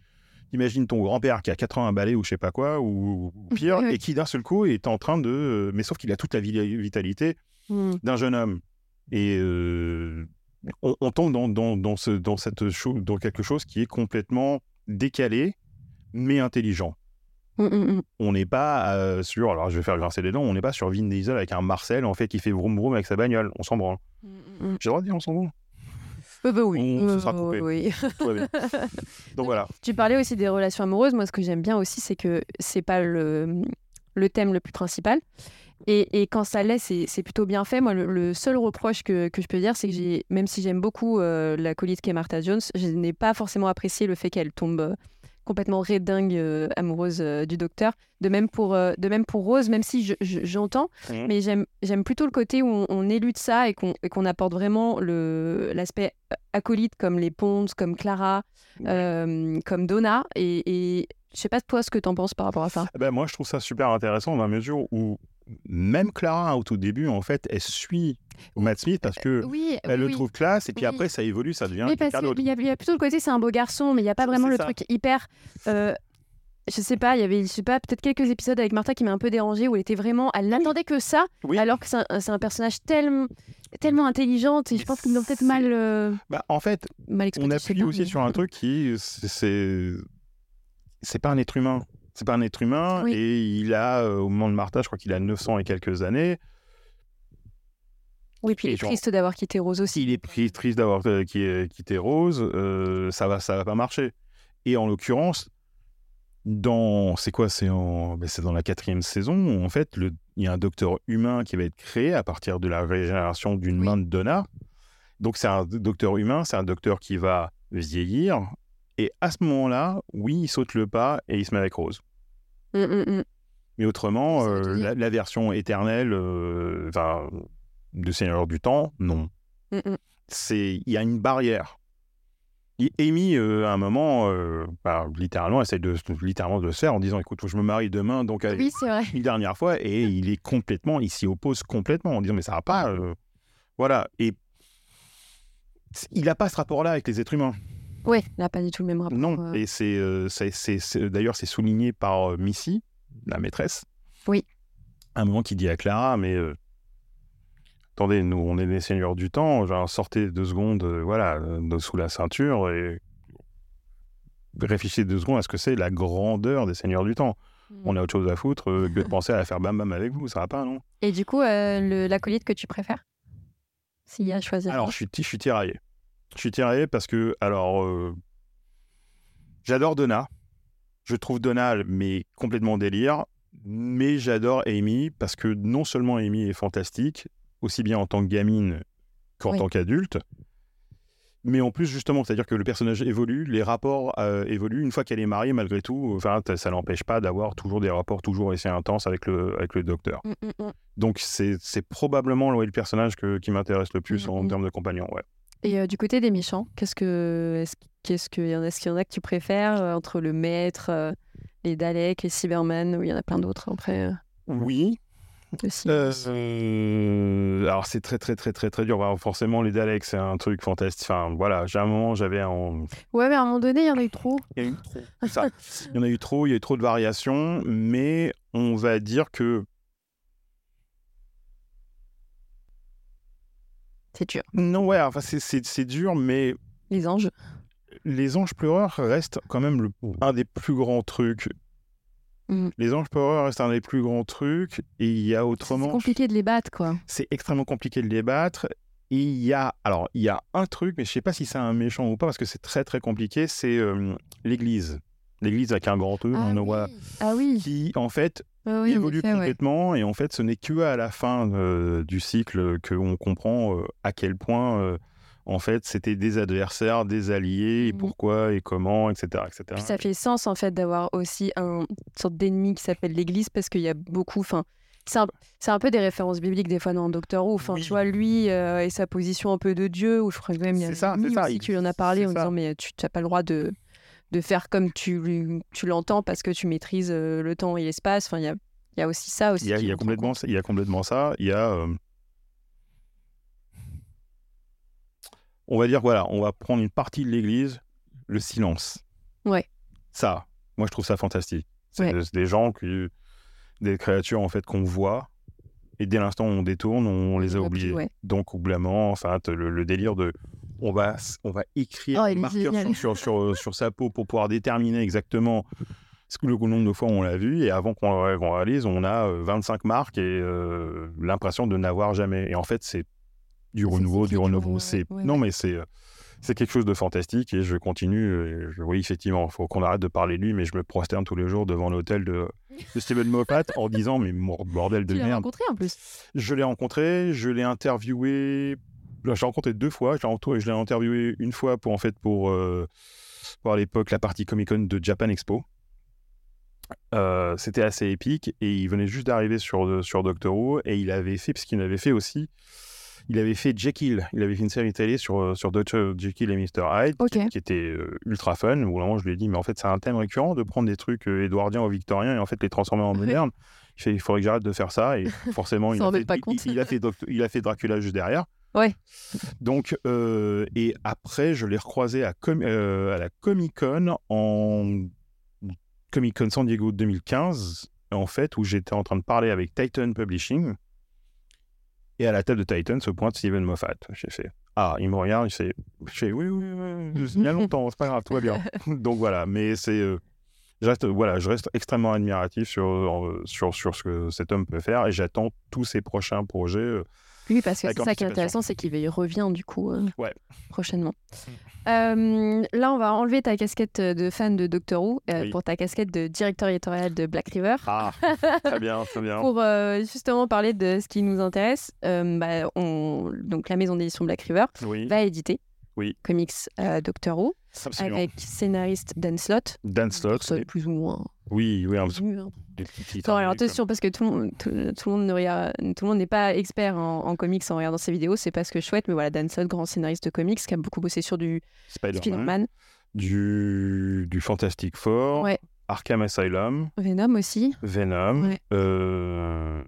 imagine ton grand-père qui a 80 balais ou je sais pas quoi ou, ou pire Oui, oui. et qui d'un seul coup est en train de euh, mais sauf qu'il a toute la vi- vitalité Mm. d'un jeune homme et euh, on, on tombe dans, dans, dans, ce, dans cette chose dans quelque chose qui est complètement décalé mais intelligent Mm, mm, mm. on n'est pas euh, sur, alors je vais faire grincer les dents, on n'est pas sur Vin Diesel avec un Marcel en fait qui fait vroom vroom avec sa bagnole. On s'en branle. J'ai le droit de dire on s'en branle? Euh, bah oui. On- Euh, sera coupé. oui. Tout va bien. Donc voilà. Tu parlais aussi des relations amoureuses. Moi, ce que j'aime bien aussi, c'est que c'est pas le, le thème le plus principal. Et, et quand ça l'est, c'est plutôt bien fait. Moi, le, le seul reproche que, que je peux dire, c'est que même si j'aime beaucoup euh, la colite qu'est Martha Jones, je n'ai pas forcément apprécié le fait qu'elle tombe euh, complètement redingue euh, amoureuse euh, du docteur. De même pour, de même pour Rose, même si je- je- j'entends, Mhm. mais j'aime j'aime plutôt le côté où on, on élude ça et qu'on qu'on apporte vraiment le- l'aspect acolyte comme les Ponds, comme Clara, comme Donna. Et, et je sais pas toi ce que tu en penses par rapport à ça. Eh ben, moi, je trouve ça super intéressant dans la mesure où même Clara, au tout début, en fait, elle suit Matt Smith parce que Oui, elle le trouve classe et puis Oui. après, ça évolue, ça devient Oui, parce y, il y a plutôt le côté c'est un beau garçon, mais il n'y a pas vraiment le ça. truc hyper. euh, je sais pas, il y avait, je sais pas, peut-être quelques épisodes avec Martha qui m'a un peu dérangée où elle était vraiment, elle n'attendait que ça, alors que c'est un, personnage tellement, tellement intelligente et je pense qu'ils l'ont peut-être mal, euh, Bah, en fait, mal on appuie aussi mais- sur un truc qui, c'est c'est pas un être humain. C'est pas un être humain Oui. et il a, euh, au moment de Martha, je crois qu'il a 900 et quelques années. Oui, puis il est genre- triste d'avoir quitté Rose aussi. S'il est triste d'avoir euh, euh, quitté Rose, euh, ça va, ça va pas marcher. Et en l'occurrence, dans c'est quoi C'est en, ben, c'est dans la quatrième saison. où, En fait, le- il y a un docteur humain qui va être créé à partir de la régénération d'une Oui. main de Donna. Donc c'est un docteur humain, c'est un docteur qui va vieillir. Et à ce moment-là, oui, il saute le pas et il se met avec Rose. Mm, mm, mm. Mais autrement, euh, la, la version éternelle, euh, de Seigneur du Temps, non Mm, c'est il y a une barrière. Et Amy, euh, à un moment, euh, bah, littéralement, essaie de, littéralement de le faire en disant écoute, faut que je me marie demain, donc Oui, vrai. une dernière fois, et il est complètement, il s'y oppose complètement en disant mais ça va pas. voilà. Et il n'a pas ce rapport-là avec les êtres humains. Il n'a pas du tout le même rapport. Non. euh. Et c'est, euh, c'est, c'est- c'est- d'ailleurs, c'est souligné par euh, Missy, la maîtresse. Oui. À un moment qui dit à Clara, mais attendez, nous, on est des seigneurs du temps, genre, sortez deux secondes, euh, voilà, de sous la ceinture et réfléchissez deux secondes à ce que c'est la grandeur des seigneurs du temps. Mm. On a autre chose à foutre euh, que de penser à faire bam bam avec vous, ça va pas, non? Et du coup, euh, l'acolyte que tu préfères? S'il y a à choisir. Alors, je suis, je suis tiraillé. Je suis tiraillé parce que, alors, euh, j'adore Donna. Je trouve Donna, mais complètement délire. Mais j'adore Amy parce que non seulement Amy est fantastique, aussi bien en tant que gamine qu'en Oui. tant qu'adulte, mais en plus, justement, c'est-à-dire que le personnage évolue, les rapports euh, évoluent. Une fois qu'elle est mariée, malgré tout, enfin, ça l'empêche pas d'avoir toujours des rapports toujours assez intenses avec le, avec le docteur. Mm, mm, mm. Donc, c'est probablement ouais, le personnage que- qui m'intéresse le plus en termes de compagnon. Ouais. Et euh, du côté des méchants, qu'est-ce que est-ce qu'est-ce qu'il y en a est-ce qu'il y en a que tu préfères euh, entre le maître, euh, les Daleks, les Cybermen ou il y en a plein d'autres après euh, Oui. alors c'est très très très très très dur. Bah, forcément les Daleks c'est un truc fantastique. Enfin voilà, j'ai un moment j'avais un... Ouais, mais à un moment donné, il y en a eu trop. il y a eu trop. Il y en a eu trop, il y a eu trop de variations, mais on va dire que C'est dur. non ouais, enfin c'est- c'est c'est dur, mais Les anges. les anges pleureurs restent quand même le- un des plus grands trucs. Mhm. Les anges pleureurs restent un des plus grands trucs, et il y a C'est autrement. compliqué de les battre, quoi. c'est extrêmement compliqué de les battre. Et il y a, alors, il y a un truc, mais je sais pas si c'est un méchant ou pas, parce que c'est très très compliqué, c'est euh, l'Église. L'Église avec un grand E, Ah on oui. voit, Ah oui. qui en fait Oui, évolue ouais. complètement, et en fait, ce n'est que à la fin euh, du cycle qu'on comprend euh, à quel point, euh, en fait, c'était des adversaires, des alliés, et Mhm. pourquoi et comment, etc., etc. Puis ça fait sens en fait d'avoir aussi un une sorte d'ennemi qui s'appelle l'Église parce qu'il y a beaucoup. Enfin, c'est un, c'est un peu des références bibliques des fois dans Doctor Who. Enfin, Oui. tu vois lui euh, et sa position un peu de Dieu. Ou je crois que même il y a C'est ça, ça, aussi il- qui lui en a parlé en ça. disant mais tu n'as pas le droit de de faire comme tu tu l'entends parce que tu maîtrises euh, le temps et l'espace. Enfin, il y a y a aussi ça aussi. Il y a, y complètement, ça- il y a complètement ça. Il y a. euh, On va dire, voilà, on va prendre une partie de l'église, le silence. Ouais. Ça, moi, je trouve ça fantastique. C'est Ouais. des- gens, qui, des créatures, en fait, qu'on voit. Et dès l'instant où on détourne, on, les a ouais. Donc, oublement, enfin, le, le délire de. On va, on va écrire Oh, marqueur sur, sur, sur, sur sa peau pour pouvoir déterminer exactement ce que le nombre de fois on l'a vu. Et avant qu'on le- réalise, on a euh, 25 marques et euh, l'impression de n'avoir jamais. Et en fait, c'est du renouveau, du renouveau. c'est ouais, non, mais c'est euh, c'est quelque chose de fantastique et je continue. et je, oui, effectivement, il faut qu'on arrête de parler de lui, mais je me prosterne tous les jours devant l'hôtel de, de Steven Moffat en disant mais mon bordel de Tu l'as merde. rencontré en plus? Je l'ai rencontré, je l'ai interviewé. Là, je l'ai rencontré deux fois. Je l'ai interviewé une fois pour en fait pour, euh, pour à l'époque la partie Comic Con de Japan Expo. Euh, C'était assez épique et il venait juste d'arriver sur sur Doctor Who et il avait fait parce qu'il avait fait aussi. Il avait fait Jekyll. Il avait fait une série télé sur euh, sur Dr Jekyll et Mr Hyde qui, qui était euh, ultra fun. Où vraiment je lui ai dit mais en fait c'est un thème récurrent de prendre des trucs euh, édouardiens ou victoriens et en fait les transformer en Ouais. modernes. Il fait il faudrait que j'arrête de faire ça et forcément il a, fait, a il a fait Dracula juste derrière. Ouais. Donc, euh, et après, je l'ai recroisé à, Com- euh, à la Comic Con en Comic Con San Diego 2015, en fait, où j'étais en train de parler avec Titan Publishing. Et à la table de Titan se pointe Steven Moffat. J'ai fait Ah, il me regarde, il fait, Oui, oui, oui, il y a longtemps, c'est pas grave, tout va bien. Donc voilà, mais c'est. euh, je reste, voilà, je reste extrêmement admiratif sur, euh, sur, sur ce que cet homme peut faire et j'attends tous ses prochains projets. Euh, Oui, parce que c'est ça qui est intéressant, c'est qu'il revient du coup euh, Ouais. prochainement. Euh, là, on va enlever ta casquette de fan de Doctor Who euh, Oui. pour ta casquette de directeur éditorial de Black River. Ah, très bien, très bien. Pour euh, justement parler de ce qui nous intéresse, euh, bah, on- donc la maison d'édition Black River Oui, va éditer Oui. comics euh, Doctor Who absolument. avec scénariste Dan Slott. Dan Slott. Plus ou moins Oui, oui, un hein. des Non, alors attention, parce que tout, le monde- tout, tout le monde ne regarde, tout le monde n'est pas expert en, en comics en regardant ses vidéos, c'est pas ce que je souhaite, mais voilà, Dan Slott, grand scénariste de comics, qui a beaucoup bossé sur du Spider-Man, du, du Fantastic Four, Ouais. Arkham Asylum, Venom aussi. Venom. Ouais. euh,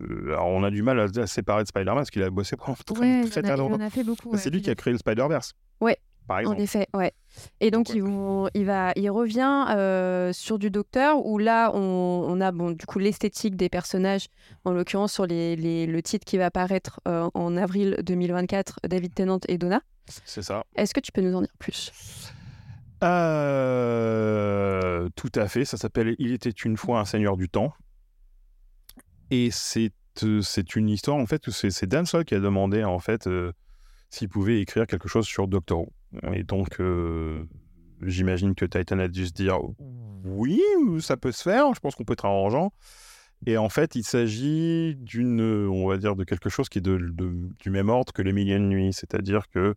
euh, alors, on a du mal à, à séparer de Spider-Man parce qu'il a bossé pendant très, Ouais, très, longtemps. C'est lui qui a créé le Spider-Verse. Ouais. Par En effet, ouais. Et donc, il, va, il revient euh, sur du Docteur, où là, on, on a bon, du coup l'esthétique des personnages, en l'occurrence sur les, les- le titre qui va apparaître euh, en avril 2024, David Tennant et Donna. C'est ça. Est-ce que tu peux nous en dire plus? Euh, tout à fait. Ça s'appelle Il était une fois un seigneur du temps. Et c'est c'est une histoire, en fait, où c'est Dan Slott qui a demandé, en fait, s'il pouvait écrire quelque chose sur Doctor Who. Et donc, euh, j'imagine que Titan a dû se dire oui, ça peut se faire, je pense qu'on peut être arrangeant. Et en fait, il s'agit d'une, on va dire, de quelque chose qui est de, du même ordre que les milliers de nuits. C'est-à-dire que,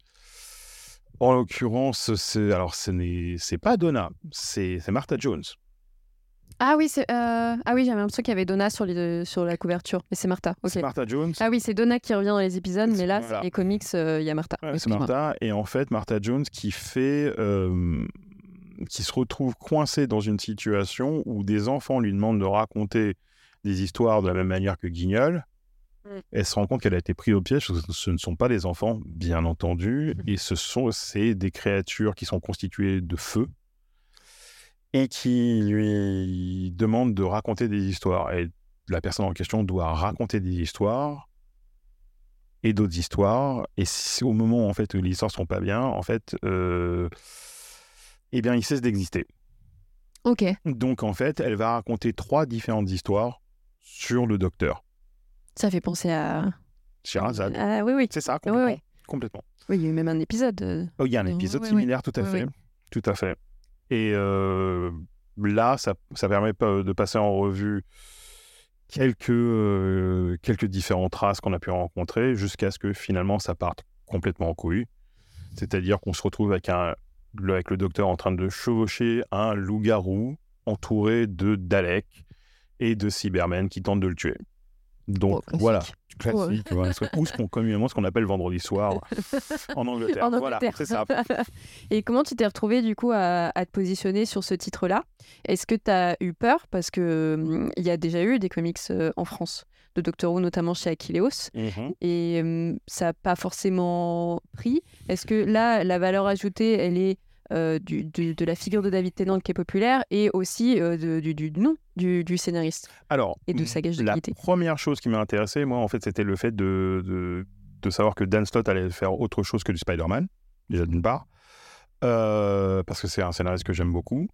en l'occurrence, c'est, alors ce n'est pas Donna, c'est Martha Jones. Ah oui, c'est, euh, ah oui, j'avais l'impression qu'il y avait Donna sur, les, sur la couverture, mais c'est Martha. C'est Martha Jones. Ah oui, c'est Donna qui revient dans les épisodes, mais là, Voilà. les comics, euh, il y a Martha. Ouais, c'est. Martha. Et en fait, Martha Jones qui fait. euh, qui se retrouve coincée dans une situation où des enfants lui demandent de raconter des histoires de la même manière que Guignol. Mm. Elle se rend compte qu'elle a été prise au piège. Ce- Ce ne sont pas des enfants, bien entendu, Mm. et ce sont c'est des créatures qui sont constituées de feu et qui lui demandent de raconter des histoires. Et la personne en question doit raconter des histoires et d'autres histoires. Et si au moment en fait où les histoires sont pas bien, en fait, euh, eh bien, il cesse d'exister. Ok. Donc en fait, elle va raconter trois différentes histoires sur le docteur. Ça fait penser à Sherazade. Ah oui, oui. C'est ça, Oui, complètement. oui. complètement. Oui, il y a eu même un épisode. euh, Oh, il y a un Oui, épisode oui, similaire, tout à Oui, fait. oui. Tout à fait. Et euh, là, ça, permet pas de passer en revue quelques, euh, différentes races qu'on a pu rencontrer jusqu'à ce que finalement ça parte complètement en couille. C'est-à-dire qu'on se retrouve avec, le- avec le docteur en train de chevaucher un loup-garou entouré de Daleks et de Cybermen qui tentent de le tuer. Donc Oh, voilà, classique. voilà, ce- ou ce qu'on communément ce qu'on appelle vendredi soir en Angleterre. En Voilà, c'est ça. Et comment tu t'es retrouvé du coup à, à te positionner sur ce titre-là? Est-ce que tu as eu peur? Parce que hum, il y a déjà eu des comics euh, en France de Doctor Who, notamment chez Achilleos, Mhm. et hum, ça n'a pas forcément pris. Est-ce que là, la valeur ajoutée, elle est euh, du, du- de la figure de David Tennant qui est populaire et aussi euh, de- du, du nom du, du scénariste Alors, et de sa gage de la qualité première chose qui m'a intéressé, moi, en fait, c'était le fait de, de, de savoir que Dan Slott allait faire autre chose que du Spider-Man, déjà d'une part, euh, parce que c'est un scénariste que j'aime beaucoup.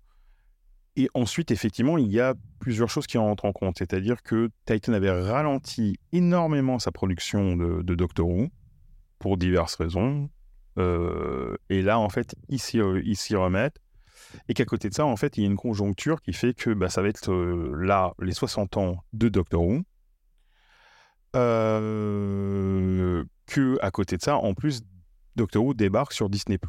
Et ensuite, effectivement, il y a plusieurs choses qui rentrent en compte. C'est-à-dire que Titan avait ralenti énormément sa production de, de Doctor Who, pour diverses raisons. Euh, et là, en fait, ils s'y ils s'y remettent. Et qu'à côté de ça, en fait, il y a une conjoncture qui fait que bah, ça va être euh, là les 60 ans de Doctor Who. Euh, que à côté de ça, en plus, Doctor Who débarque sur Disney+.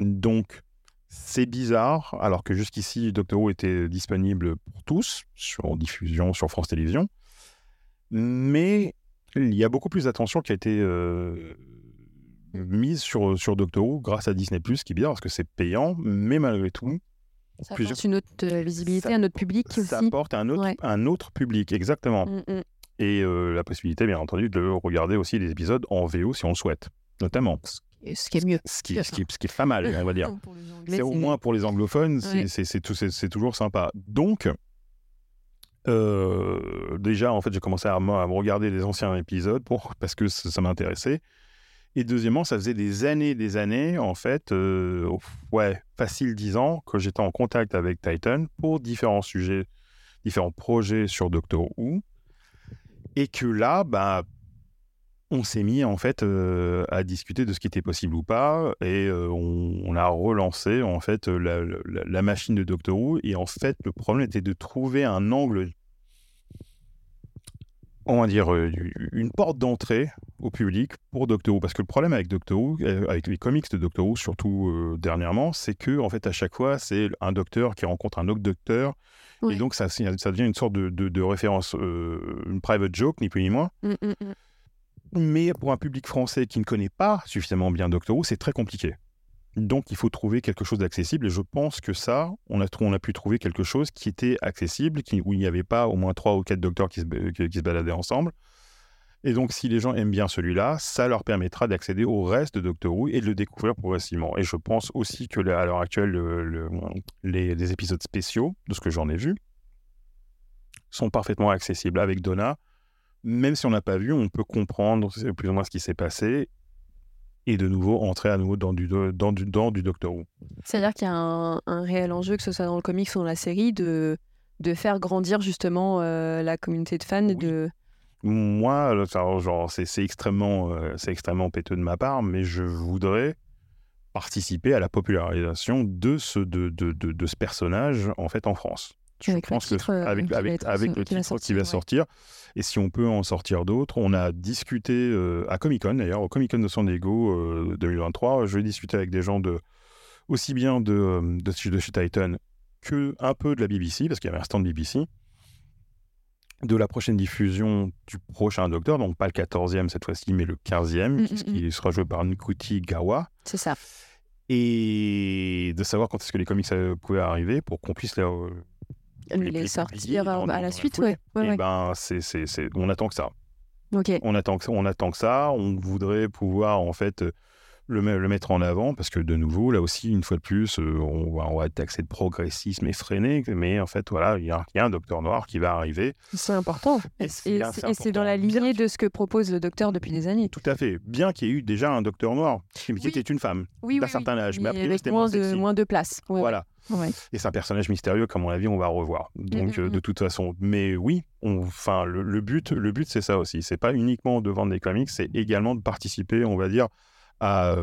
Donc, c'est bizarre, alors que jusqu'ici, Doctor Who était disponible pour tous, sur diffusion sur France Télévisions. Mais il y a beaucoup plus d'attention qui a été euh, mise sur, sur Doctor Who grâce à Disney+, ce qui est bien parce que c'est payant, mais malgré tout, Ça plusieurs- apporte une autre euh, visibilité, Ça- un autre public ça aussi. apporte un autre, Ouais. un autre public, exactement. Mm, mm. Et euh, la possibilité, bien entendu, de regarder aussi les épisodes en VO si on le souhaite, notamment. Ce qui est mieux. Ce qui, ce qui, ce qui est pas mal, on va dire. C'est au moins pour les anglophones, c'est- Ouais. c'est toujours sympa. Donc, euh, déjà, en fait, j'ai commencé à, à me regarder les anciens épisodes pour, parce que ça, ça m'intéressait. Et deuxièmement, ça faisait des années, des années, en fait, euh, ouais, facile 10 ans, que j'étais en contact avec Titan pour différents sujets, différents projets sur Doctor Who. Et que là, bah, on s'est mis en fait euh, à discuter de ce qui était possible ou pas et euh, on, a relancé en fait la machine de Doctor Who et en fait le problème était de trouver un angle on va dire euh, une porte d'entrée au public pour Doctor Who parce que le problème avec Doctor Who euh, avec les comics de Doctor Who surtout euh, dernièrement c'est que en fait à chaque fois c'est un docteur qui rencontre un autre docteur et donc ça, ça devient une sorte de, de- de référence euh, une private joke ni plus ni moins Mm, mm, mm. mais pour un public français qui ne connaît pas suffisamment bien Doctor Who, c'est très compliqué. Donc il faut trouver quelque chose d'accessible et je pense que ça, on a, pu trouver quelque chose qui était accessible, où il n'y avait pas au moins trois ou quatre docteurs qui se, baladaient ensemble. Et donc si les gens aiment bien celui-là, ça leur permettra d'accéder au reste de Doctor Who et de le découvrir progressivement. Et je pense aussi que à l'heure actuelle, le- le- les, les épisodes spéciaux, de ce que j'en ai vu, sont parfaitement accessibles avec Donna même si on n'a pas vu, on peut comprendre plus ou moins ce qui s'est passé et de nouveau entrer à nouveau dans du, dans du, dans du Doctor Who. C'est-à-dire qu'il y a un, un réel enjeu, que ce soit dans le comics ou dans la série, de, de faire grandir justement euh, la communauté de fans. et Oui. De... Moi, ça, genre, c'est c'est extrêmement, euh, c'est extrêmement péteux de ma part, mais je voudrais participer à la popularisation de ce, de, de, de, de ce personnage en fait en France. Je Avec pense que titre, euh, avec, qui va avec, être- avec le qui va titre qui sortir, va ouais. sortir, et si on peut en sortir d'autres, on a discuté euh, à Comic Con d'ailleurs, au Comic Con de San Diego euh, 2023, je vais discuter avec des gens de aussi bien de, euh, de, de chez Titan que un peu de la BBC, parce qu'il y avait un stand BBC, de la prochaine diffusion du prochain Docteur, donc pas le 14e cette fois-ci, mais le 15e, Mm, qui, mm, qui sera joué par Nkuti Gawa, C'est ça. et de savoir quand est-ce que les comics euh, pouvaient arriver pour qu'on puisse les, euh, Les, les sortir euh, à la suite, foulée. ouais. ouais, et ouais. ben c'est, c'est, c'est- on attend que ça. On attend que ça, on attend que ça. On voudrait pouvoir en fait euh, le, me- le mettre en avant parce que de nouveau, là aussi, une fois de plus, euh, on, va, on va être taxé de progressisme effréné, mais en fait, voilà, il y, a- il y a un docteur noir qui va arriver. C'est important. Et Et c'est- dans la lignée de ce que propose le docteur depuis des années. Tout à fait. Bien qu'il y ait eu déjà un docteur noir qui, Oui. était une femme Oui, d'un certain âge, mais, a priori, avec moins moins de, sexy. moins de place. Voilà. Ouais. Et c'est un personnage mystérieux, comme on l'a vu, on va revoir. Donc, Mm, mm, euh, de mm. toute façon. Mais oui, enfin, le, but, le but c'est ça aussi. C'est pas uniquement de vendre des comics, c'est également de participer, on va dire, à,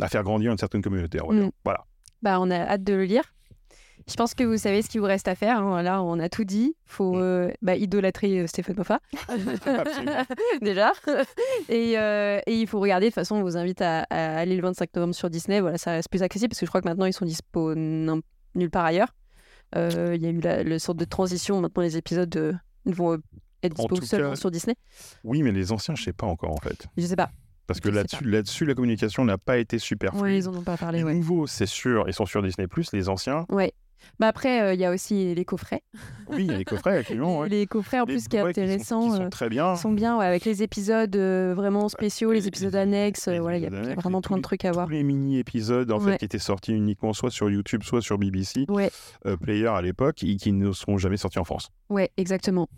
à faire grandir une certaine communauté. Mm. Voilà. Bah, on a hâte de le lire. Je pense que vous savez ce qu'il vous reste à faire. Hein. Là, on a tout dit. Il faut mm. euh, bah, idolâtrer euh, Stéphane Moffat. Déjà. Et, euh, et, il faut regarder. De toute façon, on vous invite à, aller le 25 novembre sur Disney. Voilà, ça reste plus accessible parce que je crois que maintenant, ils sont dispo nulle part ailleurs. Il y a eu la, le sorte de transition. Maintenant, les épisodes vont être dispo seulement sur Disney. Oui, mais les anciens, je sais pas encore en fait. Je sais pas. Parce que là-dessus, là-dessus, la communication n'a pas été super fluide. Oui, ils en ont pas parlé. Les nouveaux, c'est sûr, ils sont sur Disney+. Les anciens, ouais. Bah après, euh, il y a aussi les coffrets. Oui, il y a les coffrets, absolument. Les coffrets, en plus, qui est intéressant. Qui sont, euh, très bien. sont bien, avec les épisodes euh, vraiment spéciaux, les, épisodes annexes. voilà, il y a vraiment plein de trucs à voir. Tous les mini-épisodes, en fait, qui étaient sortis uniquement soit sur YouTube, soit sur BBC ouais. Player à l'époque, et qui ne sont jamais sortis en France. Ouais, exactement.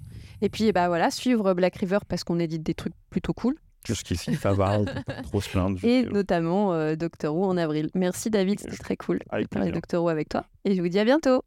Et puis, bah voilà, suivre Black River parce qu'on édite des trucs plutôt cool. Jusqu'ici, ça va, trop se plaindre. Et notamment euh, Doctor Who en avril. Merci David, c'était très cool de parler Doctor Who avec toi. Et je vous dis à bientôt.